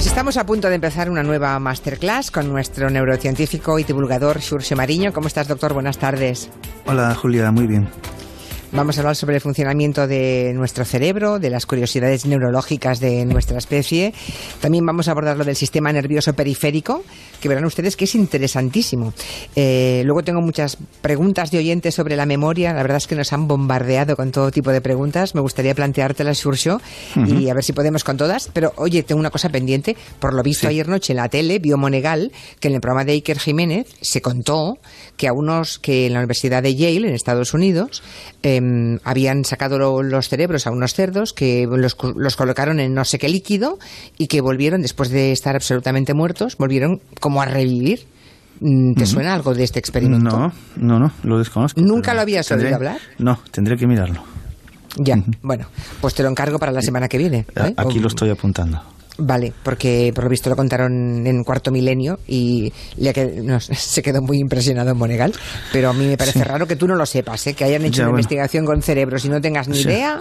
Pues estamos a punto de empezar una nueva masterclass con nuestro neurocientífico y divulgador Xurxe Mariño. ¿Cómo estás, doctor? Buenas tardes. Hola, Julia, muy bien. Vamos a hablar sobre el funcionamiento de nuestro cerebro, de las curiosidades neurológicas de nuestra especie. También vamos a abordar lo del sistema nervioso periférico, que verán ustedes que es interesantísimo. Eh, luego tengo muchas preguntas de oyentes sobre la memoria. La verdad es que nos han bombardeado con todo tipo de preguntas. Me gustaría planteártelas, Surcio, y a ver si podemos con todas. Pero, oye, tengo una cosa pendiente. Por lo visto ayer noche en la tele, vio Monegal, que en el programa de Iker Jiménez se contó que a unos que en la Universidad de Yale, en Estados Unidos, Em, habían sacado los cerebros a unos cerdos que los, los, colocaron en no sé qué líquido y que volvieron, después de estar absolutamente muertos, volvieron como a revivir. Mm, ¿Te suena algo de este experimento? No, no, no, lo desconozco. ¿Nunca lo habías oído hablar? No, tendré que mirarlo. Ya, bueno, pues te lo encargo para la semana que viene. ¿eh? Aquí lo estoy apuntando. Vale, porque por lo visto lo contaron en cuarto milenio y se quedó muy impresionado en Monegal, pero a mí me parece raro que tú no lo sepas, ¿eh? que hayan hecho una investigación con cerebros y no tengas ni idea.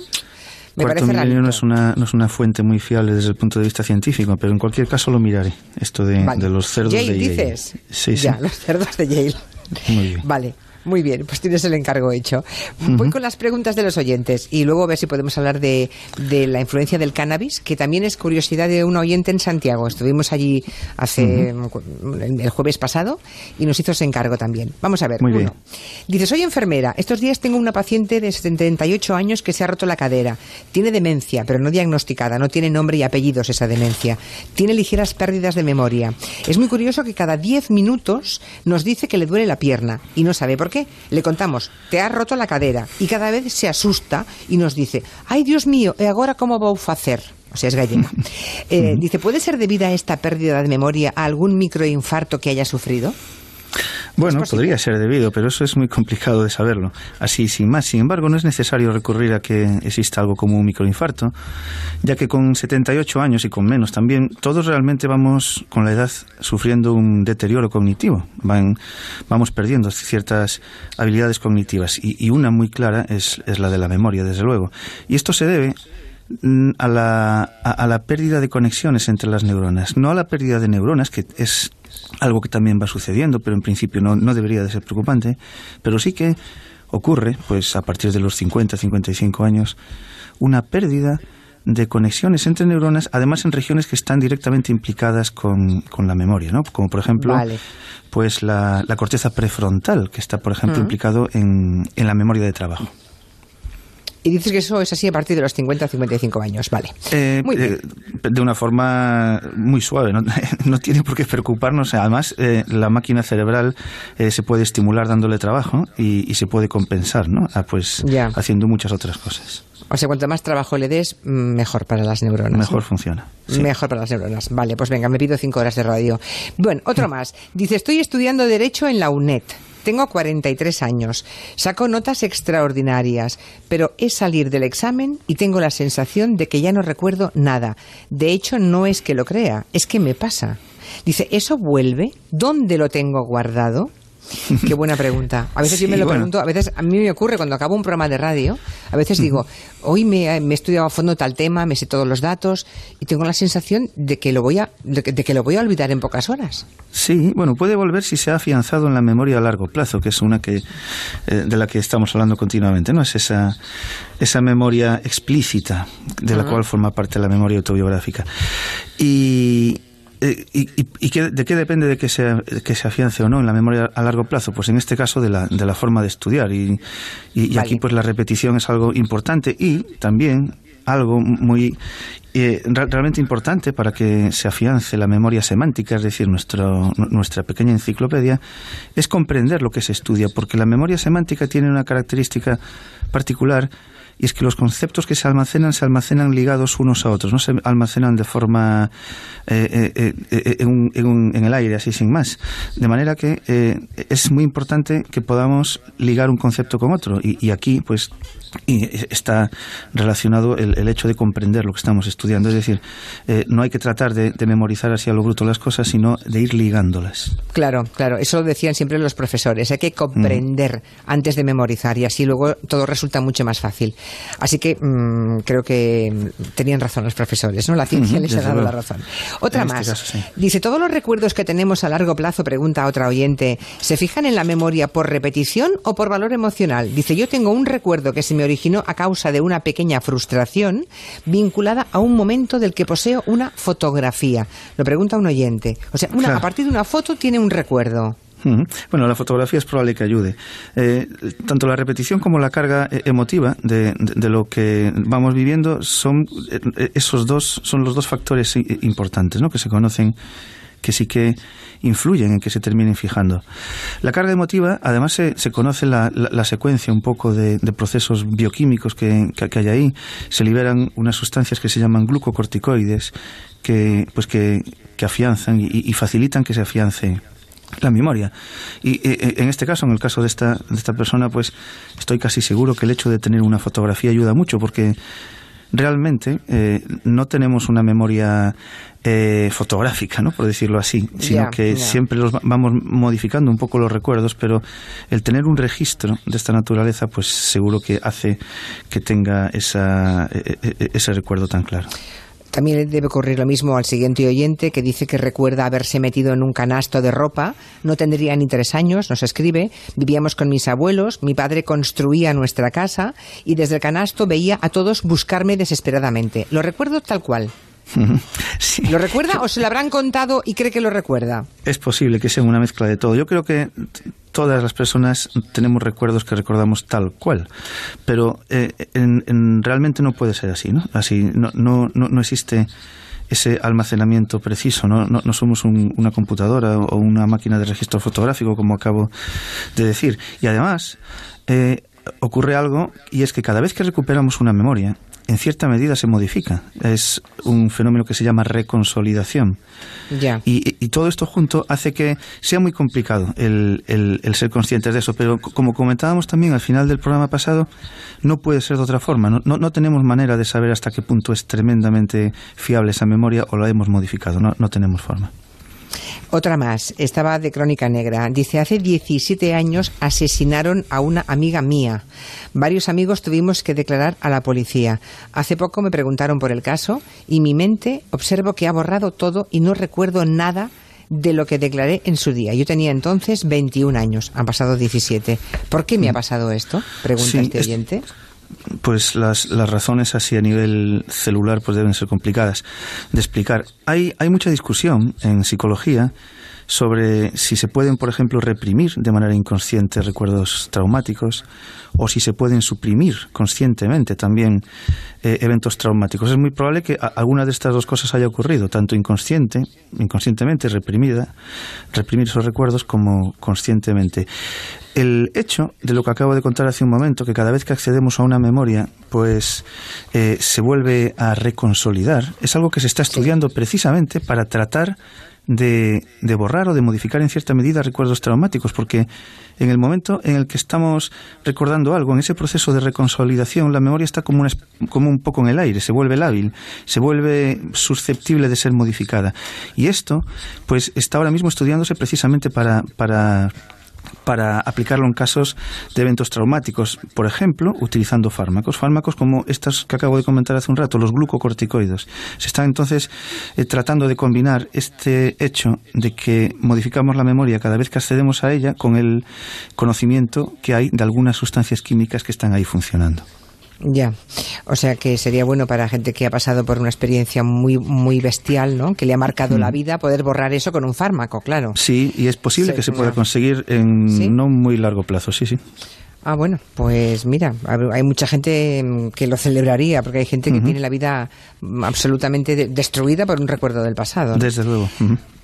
Me cuarto parece milenio no es, una, no es una fuente muy fiable desde el punto de vista científico, pero en cualquier caso lo miraré, esto de, los cerdos Yale, de Yale. dices? Sí, ya, los cerdos de Yale. Muy bien. Vale. Muy bien, pues tienes el encargo hecho. Voy con las preguntas de los oyentes y luego a ver si podemos hablar de, de, la influencia del cannabis, que también es curiosidad de un oyente en Santiago. Estuvimos allí hace el jueves pasado y nos hizo ese encargo también. Vamos a ver. Muy bien. Dice, soy enfermera. Estos días tengo una paciente de 78 años que se ha roto la cadera. Tiene demencia, pero no diagnosticada. No tiene nombre y apellidos esa demencia. Tiene ligeras pérdidas de memoria. Es muy curioso que cada 10 minutos nos dice que le duele la pierna y no sabe por qué. Le contamos, te has roto la cadera y cada vez se asusta y nos dice, ay Dios mío, ¿y ahora cómo voy a hacer? O sea, es gallega. Eh, dice, ¿puede ser debida a esta pérdida de memoria a algún microinfarto que haya sufrido? Bueno, podría ser debido, pero eso es muy complicado de saberlo. Así, sin más. Sin embargo, no es necesario recurrir a que exista algo como un microinfarto, ya que con 78 años y con menos también, todos realmente vamos con la edad sufriendo un deterioro cognitivo. Van, vamos perdiendo ciertas habilidades cognitivas y, y una muy clara es, es la de la memoria, desde luego. Y esto se debe a la, a, la pérdida de conexiones entre las neuronas, no a la pérdida de neuronas, que es algo que también va sucediendo, pero en principio no, no debería de ser preocupante, pero sí que ocurre, pues a partir de los 50, 55 años, una pérdida de conexiones entre neuronas, además en regiones que están directamente implicadas con, con la memoria, ¿no? Como por ejemplo, pues la, la, corteza prefrontal, que está, por ejemplo, implicado en, en la memoria de trabajo. Y dices que eso es así a partir de los 50 o 55 años, vale. Eh, muy bien. Eh, de una forma muy suave, no, no tiene por qué preocuparnos. Además, eh, la máquina cerebral se puede estimular dándole trabajo y, y se puede compensar, ¿no? Ah, pues Ya. haciendo muchas otras cosas. O sea, cuanto más trabajo le des, mm, mejor para las neuronas. Mejor funciona. sí. Mejor para las neuronas. Vale, pues venga, me pido cinco horas de radio. Bueno, otro más. Dice, estoy estudiando Derecho en la UNED. Tengo 43 años, saco notas extraordinarias, pero es salir del examen y tengo la sensación de que ya no recuerdo nada. De hecho, no es que lo crea, es que me pasa. Dice, ¿eso vuelve? ¿Dónde lo tengo guardado? Qué buena pregunta. A veces Sí, yo me lo bueno. pregunto, a veces a mí me ocurre cuando acabo un programa de radio, a veces digo, hoy me, me he estudiado a fondo tal tema, me sé todos los datos y tengo la sensación de que lo voy a, de que, de que lo voy a olvidar en pocas horas. Sí, bueno, puede volver si se ha afianzado en la memoria a largo plazo, que es una que eh, de la que estamos hablando continuamente, ¿no? Es esa esa memoria explícita de la cual forma parte la memoria autobiográfica. Y eh, ¿Y, y, y de qué depende de que se, que se afiance o no en la memoria a largo plazo? Pues en este caso de la, de la forma de estudiar. Y, y- Vale. aquí pues la repetición es algo importante y también algo muy eh, re- realmente importante para que se afiance la memoria semántica, es decir, nuestro, nu- nuestra pequeña enciclopedia, es comprender lo que se estudia, porque la memoria semántica tiene una característica particular y es que los conceptos que se almacenan se almacenan ligados unos a otros, no se almacenan de forma eh, eh, eh, en, un- en un- en el aire, así sin más. De manera que eh, es muy importante que podamos ligar un concepto con otro y, y aquí pues y está relacionado el, el hecho de comprender lo que estamos estudiando. Es decir, eh, no hay que tratar de, de memorizar así a lo bruto las cosas, sino de ir ligándolas. Claro, claro, eso lo decían siempre los profesores. Hay que comprender antes de memorizar y así luego todo resulta mucho más fácil. Así que mm, creo que tenían razón los profesores, ¿no? La ciencia les ha dado la razón. Otra este más. Dice, ¿todos los recuerdos que tenemos a largo plazo, pregunta otra oyente, se fijan en la memoria por repetición o por valor emocional? Dice, yo tengo un recuerdo que se me originó a causa de una pequeña frustración vinculada a un momento del que poseo una fotografía. Lo pregunta un oyente. O sea, una, a partir de una foto tiene un recuerdo. Bueno, la fotografía es probable que ayude. Eh, tanto la repetición como la carga eh, emotiva de, lo que vamos viviendo son eh, esos dos son los dos factores importantes, ¿no? Que se conocen, que sí que influyen en que se terminen fijando. La carga emotiva, además, se, se conoce la, secuencia un poco de, procesos bioquímicos que, que, hay ahí. Se liberan unas sustancias que se llaman glucocorticoides que, pues que, afianzan y facilitan que se afiance la memoria. Y en este caso, en el caso de esta, de esta persona, pues estoy casi seguro que el hecho de tener una fotografía ayuda mucho porque realmente eh, no tenemos una memoria eh, fotográfica, ¿no? por decirlo así, sino que siempre los vamos modificando un poco los recuerdos, pero el tener un registro de esta naturaleza, pues seguro que hace que tenga esa, e, e, e, ese recuerdo tan claro. También debe ocurrir lo mismo al siguiente oyente que dice que recuerda haberse metido en un canasto de ropa. No tendría ni tres años, nos escribe. Vivíamos con mis abuelos, mi padre construía nuestra casa y desde el canasto veía a todos buscarme desesperadamente. Lo recuerdo tal cual. ¿Lo recuerda o se lo habrán contado y cree que lo recuerda? Es posible que sea una mezcla de todo. Yo creo que todas las personas tenemos recuerdos que recordamos tal cual, pero eh, en, realmente no puede ser así, ¿no? Así no, no, no, existe ese almacenamiento preciso, no, no, somos una computadora o una máquina de registro fotográfico, como acabo de decir. Y además, eh, ocurre algo y es que cada vez que recuperamos una memoria, en cierta medida se modifica. Es un fenómeno que se llama reconsolidación. Y, todo esto junto hace que sea muy complicado el, ser conscientes de eso. Pero como comentábamos también al final del programa pasado, no puede ser de otra forma. No, no, tenemos manera de saber hasta qué punto es tremendamente fiable esa memoria o la hemos modificado. No, no tenemos forma. Otra más, estaba de Crónica Negra. Dice, hace 17 años asesinaron a una amiga mía. Varios amigos tuvimos que declarar a la policía. Hace poco me preguntaron por el caso y mi mente observo que ha borrado todo y no recuerdo nada de lo que declaré en su día. Yo tenía entonces 21 años, han pasado 17. ¿Por qué me ha pasado esto? Pregunta este oyente pues las, las razones así a nivel celular pues deben ser complicadas de explicar. Hay, hay mucha discusión en psicología sobre si se pueden, por ejemplo, reprimir de manera inconsciente recuerdos traumáticos o si se pueden suprimir conscientemente también eh, eventos traumáticos. Es muy probable que alguna de estas dos cosas haya ocurrido, tanto inconsciente, inconscientemente reprimida, reprimir esos recuerdos como conscientemente. El hecho de lo que acabo de contar hace un momento, que cada vez que accedemos a una memoria, pues eh, se vuelve a reconsolidar, es algo que se está estudiando precisamente para tratar de, borrar o de modificar en cierta medida recuerdos traumáticos, porque en el momento en el que estamos recordando algo, en ese proceso de reconsolidación, la memoria está como, como un poco en el aire, se vuelve lábil, se vuelve susceptible de ser modificada. Y esto, pues, está ahora mismo estudiándose precisamente para, para para aplicarlo en casos de eventos traumáticos, por ejemplo, utilizando fármacos, fármacos como estos que acabo de comentar hace un rato, los glucocorticoides. Se está entonces eh, tratando de combinar este hecho de que modificamos la memoria cada vez que accedemos a ella con el conocimiento que hay de algunas sustancias químicas que están ahí funcionando. Ya, o sea que sería bueno para gente que ha pasado por una experiencia muy muy bestial, ¿no? Que le ha marcado la mm. vida, poder borrar eso con un fármaco, claro. Sí, y es posible que se pueda conseguir en no muy largo plazo, sí, sí. Ah, bueno, pues mira, hay mucha gente mm, que lo celebraría, porque hay gente que tiene la vida mm, absolutamente destruida por un recuerdo del pasado. Desde luego.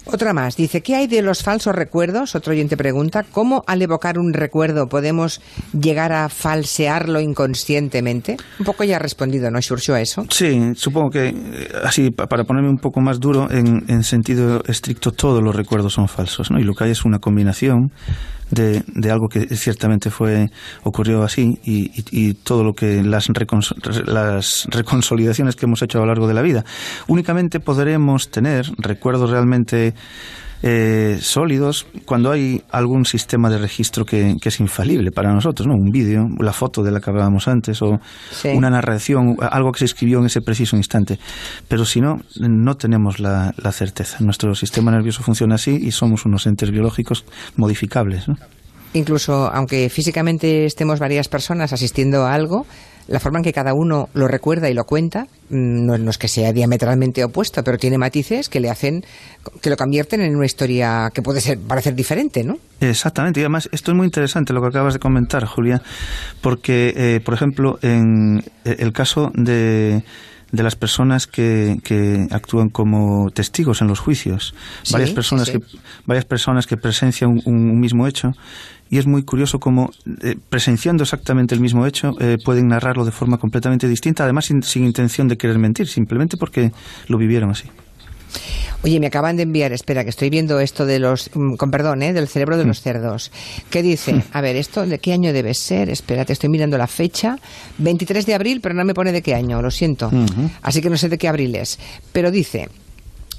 Otra más, dice, ¿qué hay de los falsos recuerdos? Otro oyente pregunta, ¿cómo al evocar un recuerdo podemos llegar a falsearlo inconscientemente? Un poco ya ha respondido, ¿no, Xurxo, a eso? Sí, supongo que, eh, así, para ponerme un poco más duro, en, en sentido estricto, todos los recuerdos son falsos, ¿no? Y lo que hay es una combinación de, de algo que ciertamente fue ocurrió así y, y, todo lo que las, las reconsolidaciones que hemos hecho a lo largo de la vida. Únicamente podremos tener recuerdos realmente eh, sólidos cuando hay algún sistema de registro que, es infalible para nosotros, ¿no? Un vídeo, la foto de la que hablábamos antes o una narración, algo que se escribió en ese preciso instante. Pero si no, no tenemos la, la certeza. Nuestro sistema nervioso funciona así y somos unos entes biológicos modificables, ¿no? Incluso aunque físicamente estemos varias personas asistiendo a algo, la forma en que cada uno lo recuerda y lo cuenta mm, no, es que sea diametralmente opuesto, pero tiene matices que le hacen, que lo convierten en una historia que puede ser, parecer diferente, ¿no? Exactamente, y además esto es muy interesante lo que acabas de comentar, Julia, porque, eh, por ejemplo, en el caso de de las personas que, que actúan como testigos en los juicios. varias personas que varias personas que presencian un, mismo hecho y es muy curioso cómo eh, presenciando exactamente el mismo hecho eh, pueden narrarlo de forma completamente distinta, además sin, sin intención de querer mentir, simplemente porque lo vivieron así. Oye, me acaban de enviar, espera, que estoy viendo esto de los, mm, con perdón, ¿eh? del cerebro de los mm. cerdos. ¿Qué dice? A ver, ¿esto de qué año debe ser? Espérate, estoy mirando la fecha. 23 de abril, pero no me pone de qué año, lo siento. Así que no sé de qué abril es. Pero dice,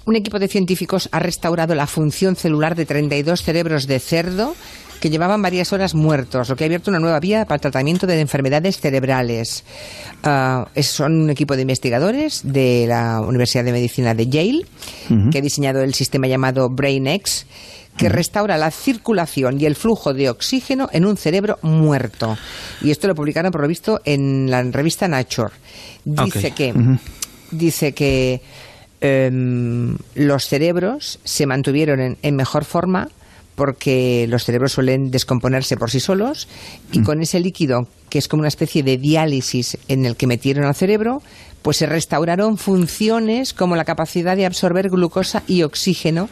un equipo de científicos ha restaurado la función celular de 32 cerebros de cerdo que llevaban varias horas muertos, lo que ha abierto una nueva vía para el tratamiento de enfermedades cerebrales. Ah, son un equipo de investigadores de la Universidad de Medicina de Yale, que ha diseñado el sistema llamado BrainX, que restaura la circulación y el flujo de oxígeno en un cerebro muerto. Y esto lo publicaron, por lo visto, en la revista Nature. Dice que, dice que em, los cerebros se mantuvieron en mejor forma porque los cerebros suelen descomponerse por sí solos y mm. con ese líquido, que es como una especie de diálisis en el que metieron al cerebro, pues se restauraron funciones como la capacidad de absorber glucosa y oxígeno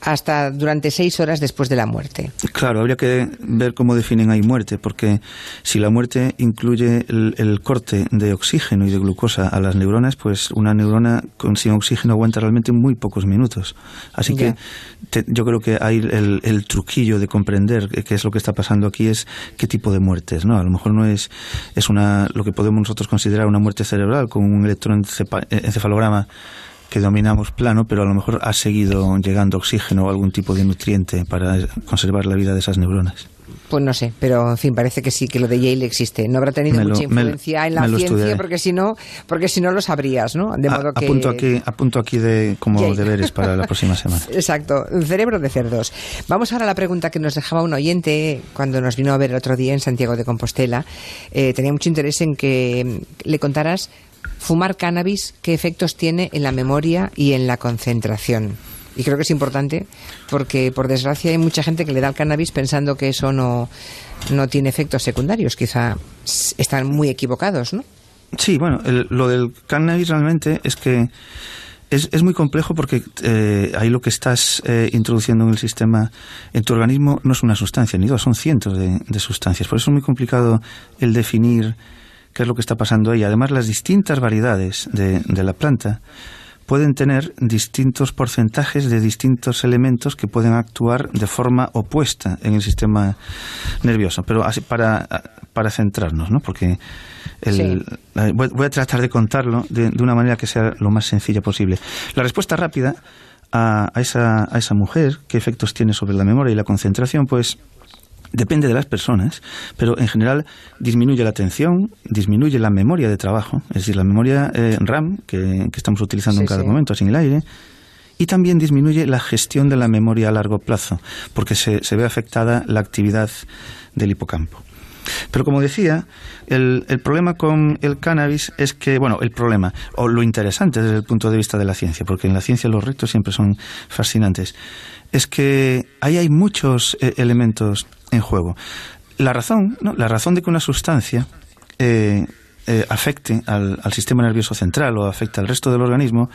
hasta durante seis horas después de la muerte. Claro, habría que ver cómo definen ahí muerte, porque si la muerte incluye el, corte de oxígeno y de glucosa a las neuronas, pues una neurona con, sin oxígeno aguanta realmente muy pocos minutos. Así que yo creo que hay el, truquillo de comprender qué es lo que está pasando aquí es qué tipo de muerte es, ¿no? A lo mejor no es, es una, lo que podemos nosotros considerar una muerte cerebral con un electroencefalograma que dominamos plano, pero a lo mejor ha seguido llegando oxígeno o algún tipo de nutriente para conservar la vida de esas neuronas. Pues no sé, pero en fin, parece que sí, que lo de Yale existe. No habrá tenido mucha influencia en la ciencia, porque si no, porque si no lo sabrías, ¿no? De modo que... apunto aquí, apunto aquí de como deberes para la próxima semana. Exacto, cerebro de cerdos. Vamos ahora a la pregunta que nos dejaba un oyente cuando nos vino a ver el otro día en Santiago de Compostela. Eh, tenía mucho interés en que le contaras fumar cannabis, qué efectos tiene en la memoria y en la concentración. Y creo que es importante porque, por desgracia, hay mucha gente que le da el cannabis pensando que eso no, no tiene efectos secundarios. Quizá están muy equivocados, ¿no? Sí, bueno, lo del cannabis realmente es que es, es muy complejo porque eh, ahí lo que estás eh, introduciendo en el sistema, en tu organismo, no es una sustancia, ni dos, son cientos de sustancias. Por eso es muy complicado el definir qué es lo que está pasando ahí. Además, las distintas variedades de, de la planta pueden tener distintos porcentajes de distintos elementos que pueden actuar de forma opuesta en el sistema nervioso. Pero así para, para centrarnos, ¿no? Porque el, voy, a tratar de contarlo de, de, una manera que sea lo más sencilla posible. La respuesta rápida a, a, esa, a esa mujer, qué efectos tiene sobre la memoria y la concentración, pues Depende de las personas, pero en general disminuye la atención, disminuye la memoria de trabajo, es decir, la memoria eh, RAM que, estamos utilizando en cada momento, sin el aire, y también disminuye la gestión de la memoria a largo plazo, porque se, ve afectada la actividad del hipocampo. Pero como decía, el, el, problema con el cannabis es que, bueno, el problema, o lo interesante desde el punto de vista de la ciencia, porque en la ciencia los retos siempre son fascinantes, es que ahí hay muchos eh, elementos en juego. La razón, ¿no? la razón de que una sustancia eh, eh, afecte al, sistema nervioso central o afecte al resto del organismo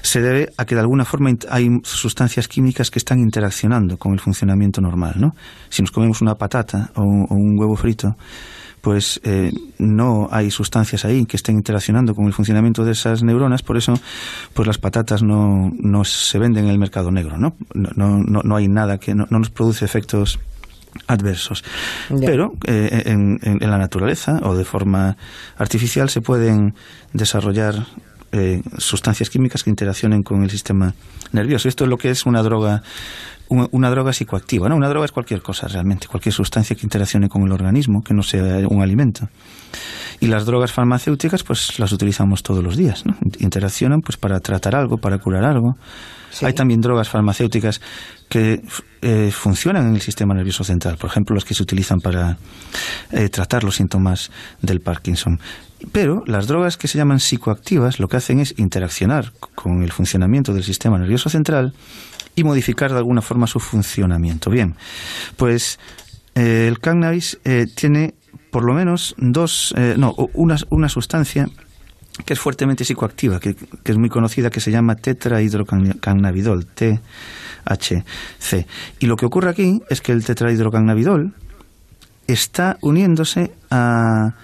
se debe a que de alguna forma hay sustancias químicas que están interaccionando con el funcionamiento normal. ¿no? Si nos comemos una patata o, un huevo frito, pues eh, no hay sustancias ahí que estén interaccionando con el funcionamiento de esas neuronas, por eso pues las patatas no, no se venden en el mercado negro, ¿no? No, no, no hay nada que no nos produce efectos adversos. Pero eh, en, la naturaleza o de forma artificial se pueden desarrollar eh, sustancias químicas que interaccionen con el sistema nervioso. Esto es lo que es una droga una, droga psicoactiva. ¿no? Una droga es cualquier cosa realmente, cualquier sustancia que interaccione con el organismo, que no sea un alimento. Y las drogas farmacéuticas, pues las utilizamos todos los días. ¿no? Interaccionan pues para tratar algo, para curar algo. Hay también drogas farmacéuticas que eh, funcionan en el sistema nervioso central, por ejemplo, las que se utilizan para eh, tratar los síntomas del Parkinson. Pero las drogas que se llaman psicoactivas lo que hacen es interaccionar con el funcionamiento del sistema nervioso central y modificar de alguna forma su funcionamiento. Bien, pues eh, el cannabis tiene por lo menos dos, no, una, una sustancia que es fuertemente psicoactiva, que, es muy conocida, que se llama tetrahidrocannabidol, THC. Y lo que ocurre aquí es que el tetrahidrocannabidol está uniéndose a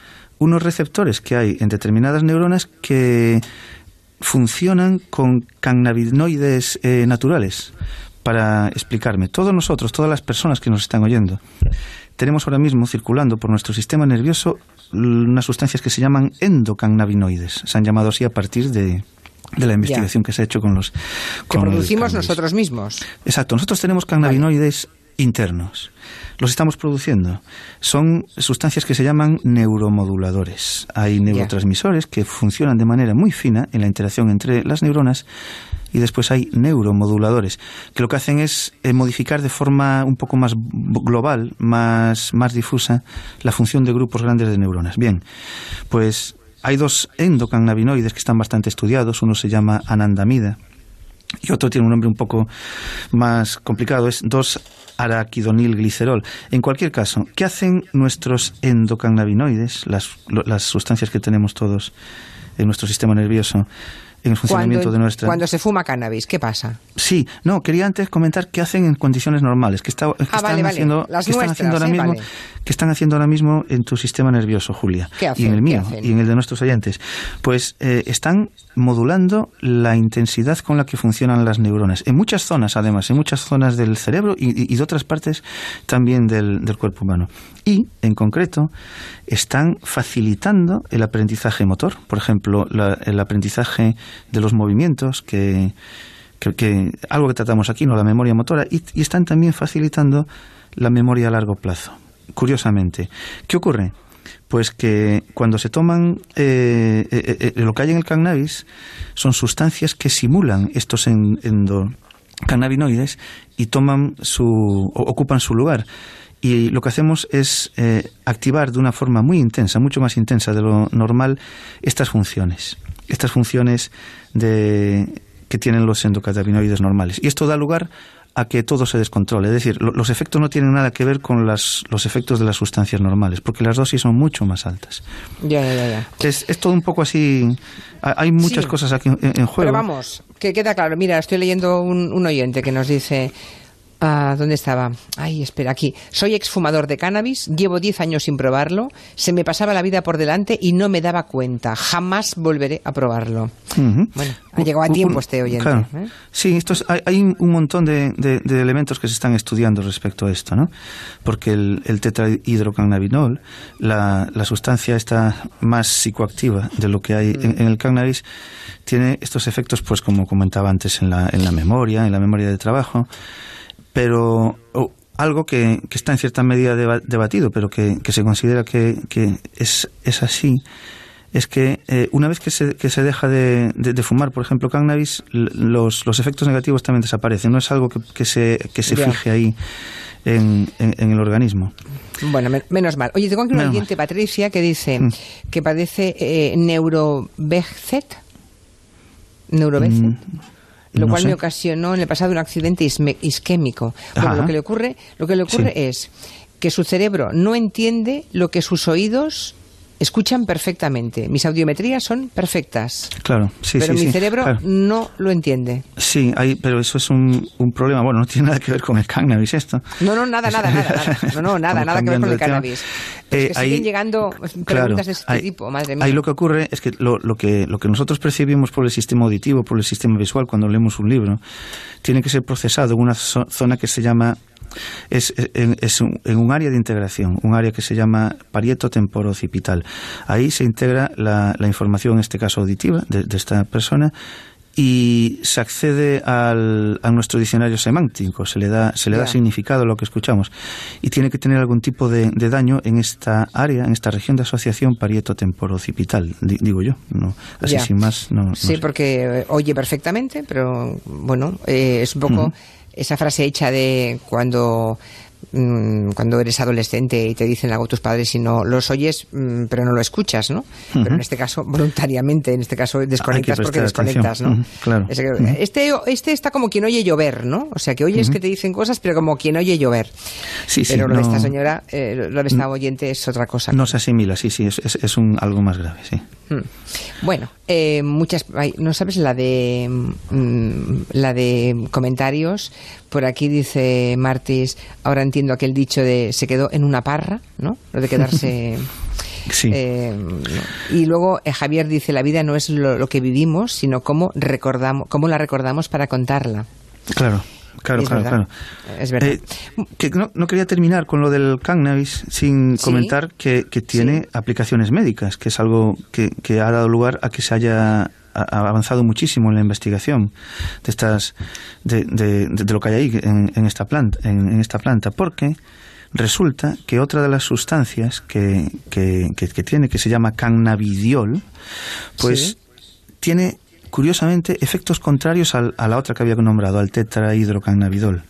unos receptores que hay en determinadas neuronas que funcionan con cannabinoides eh, naturales. Para explicarme, todos nosotros, todas las personas que nos están oyendo, tenemos ahora mismo circulando por nuestro sistema nervioso unas sustancias que se llaman endocannabinoides. Se han llamado así a partir de, la investigación que se ha hecho con los... que producimos nosotros mismos. Exacto, nosotros tenemos cannabinoides internos. Los estamos produciendo. Son sustancias que se llaman neuromoduladores. Hay neurotransmisores que funcionan de manera muy fina en la interacción entre las neuronas y después hay neuromoduladores, que lo que hacen es eh, modificar de forma un poco más global, más, más difusa, la función de grupos grandes de neuronas. Bien, pues hay dos endocannabinoides que están bastante estudiados, uno se llama anandamida y otro tiene un nombre un poco más complicado, es 2-araquidonilglicerol. En cualquier caso, ¿qué hacen nuestros endocannabinoides, las, las sustancias que tenemos todos en nuestro sistema nervioso? En el funcionamiento cuando, de nuestra. Cuando se fuma cannabis, ¿qué pasa? Sí, no, quería antes comentar qué hacen en condiciones normales, que, está, ah, están haciendo, que están haciendo ahora mismo, que están haciendo ahora mismo en tu sistema nervioso, Julia, y en el mío y en el de nuestros oyentes. Pues eh, están modulando la intensidad con la que funcionan las neuronas en muchas zonas, además, en muchas zonas del cerebro y, de otras partes también del, del cuerpo humano. Y, en concreto, están facilitando el aprendizaje motor, por ejemplo, el aprendizaje de los movimientos, que, algo que tratamos aquí, no la memoria motora, y, están también facilitando la memoria a largo plazo. Curiosamente, ¿qué ocurre? Pues que cuando se toman eh, eh, eh, lo que hay en el cannabis son sustancias que simulan estos endocannabinoides y toman su ocupan su lugar y lo que hacemos es activar de una forma muy intensa, mucho más intensa de lo normal, estas funciones, estas funciones de, que tienen los endocannabinoides normales. Y esto da lugar a que todo se descontrole. Es decir, los efectos no tienen nada que ver con las, los efectos de las sustancias normales, porque las dosis son mucho más altas. Ya, ya, ya. Es, es todo un poco así. Hay muchas cosas aquí en, juego. Pero vamos, que queda claro. Mira, estoy leyendo un, un oyente que nos dice Ah, ¿Dónde estaba? Ay, espera, aquí. Soy exfumador de cannabis, llevo 10 años sin probarlo, se me pasaba la vida por delante y no me daba cuenta. Jamás volveré a probarlo. Bueno, ha llegado a tiempo este oyente. ¿eh? Sí, hay, un montón de, elementos que se están estudiando respecto a esto, ¿no? Porque el, el tetrahidrocannabinol, la, sustancia está más psicoactiva de lo que hay en, en el cannabis, tiene estos efectos, pues como comentaba antes, en la, en la memoria, en la memoria de trabajo pero algo que, está en cierta medida debatido, pero que, se considera que, es, es, así, es que eh, una vez que se, que se deja de, fumar, por ejemplo, cannabis, los, los efectos negativos también desaparecen. No es algo que, se, que se fije ahí en, en, el organismo. Bueno, menos mal. Oye, tengo aquí una oyente, Patricia, que dice mm. que padece eh, neurovejcet. Mm lo cual me ocasionó en el pasado un accidente isquémico. Bueno, lo que le ocurre, lo que le ocurre es que su cerebro no entiende lo que sus oídos escuchan perfectamente. Mis audiometrías son perfectas. Claro, sí, pero mi cerebro no lo entiende. Sí, hay, pero eso es un, un, problema. Bueno, no tiene nada que ver con el cannabis esto. No, no, nada, nada, nada. No, no, nada, nada que ver con el cannabis. Eh, que siguen llegando preguntas de este tipo, madre mía. Ahí lo que ocurre es que lo, lo que lo que nosotros percibimos por el sistema auditivo, por el sistema visual cuando leemos un libro, tiene que ser procesado en una zona que se llama Es, en un área de integración, un área que se llama parieto temporocipital. Ahí se integra la, información, en este caso auditiva, de esta persona y se accede al, a nuestro diccionario semántico, se le da, se le da significado a lo que escuchamos. Y tiene que tener algún tipo de, daño en esta área, en esta región de asociación parieto-temporocipital, digo yo, no, así sin más. No, sí, porque oye perfectamente, pero bueno, eh, es un poco esa frase hecha de cuando cuando eres adolescente y te dicen algo tus padres y no los oyes, mm, pero no lo escuchas, ¿no? Pero en este caso, voluntariamente, en este caso desconectas porque desconectas, ¿no? claro. Este, este está como quien oye llover, ¿no? O sea, que oyes que te dicen cosas, pero como quien oye llover. Sí, pero lo de esta señora, eh, lo de esta oyente es otra cosa. No se asimila, sí, sí, es, es, un, algo más grave, sí. Bueno, eh, muchas, no sabes la de mm, la de comentarios. Por aquí dice Martis, ahora entiendo aquel dicho de se quedó en una parra, ¿no? Lo de quedarse. sí. Eh, y luego eh, Javier dice la vida no es lo, que vivimos, sino cómo recordamos, cómo la recordamos para contarla. Claro. Claro, claro, claro. Es verdad. Eh, que no, quería terminar con lo del cannabis sin comentar que, tiene aplicaciones médicas, que es algo que, ha dado lugar a que se haya avanzado muchísimo en la investigación de estas de, de, lo que hay ahí en, esta planta en, esta planta porque resulta que otra de las sustancias que, que, tiene que se llama cannabidiol pues tiene curiosamente, efectos contrarios a la otra que había nombrado, al tetrahidrocannabidol.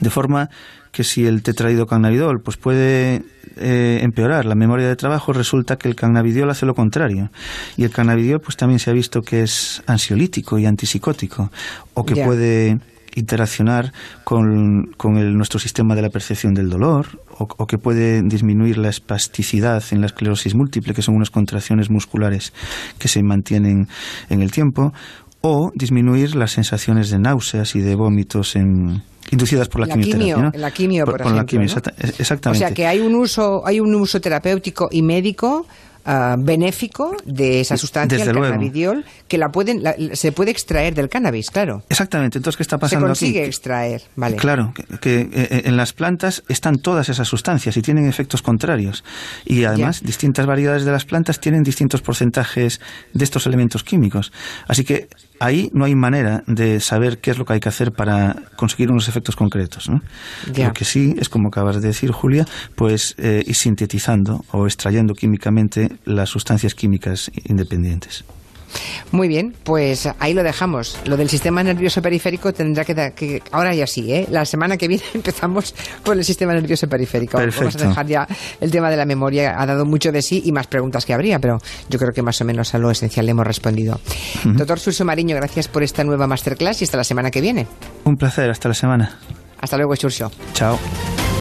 De forma que si el tetrahidrocannabidol pues puede eh, empeorar la memoria de trabajo, resulta que el cannabidiol hace lo contrario. Y el cannabidiol pues también se ha visto que es ansiolítico y antipsicótico, o que puede interaccionar con, el, nuestro sistema de la percepción del dolor o, que puede disminuir la espasticidad en la esclerosis múltiple, que son unas contracciones musculares que se mantienen en el tiempo, o disminuir las sensaciones de náuseas y de vómitos en, inducidas por la, quimioterapia. La quimio, por, ejemplo. exactamente. O sea que hay un uso, hay un uso terapéutico y médico Ah, benéfico de esa sustancia, el cannabidiol, que la pueden, se puede extraer del cannabis, claro. Exactamente. Entonces, ¿qué está pasando Se consigue extraer, vale. Claro, que, eh, eh, en las plantas están todas esas sustancias y tienen efectos contrarios. Y además, distintas variedades de las plantas tienen distintos porcentajes de estos elementos químicos. Así que ahí no hay manera de saber qué es lo que hay que hacer para conseguir unos efectos concretos. ¿no? Lo que sí es, como acabas de decir, Julia, pues eh, ir sintetizando o extrayendo químicamente las sustancias químicas independientes. Muy bien, pues ahí lo dejamos. Lo del sistema nervioso periférico tendrá que, que ahora ya sí, ¿eh? La semana que viene empezamos con el sistema nervioso periférico. Vamos a dejar ya el tema de la memoria, ha dado mucho de sí y más preguntas que habría, pero yo creo que más o menos a lo esencial le hemos respondido. Doctor Surso Mariño, gracias por esta nueva masterclass y hasta la semana que viene. Un placer, hasta la semana. Hasta luego, Surso. Chao.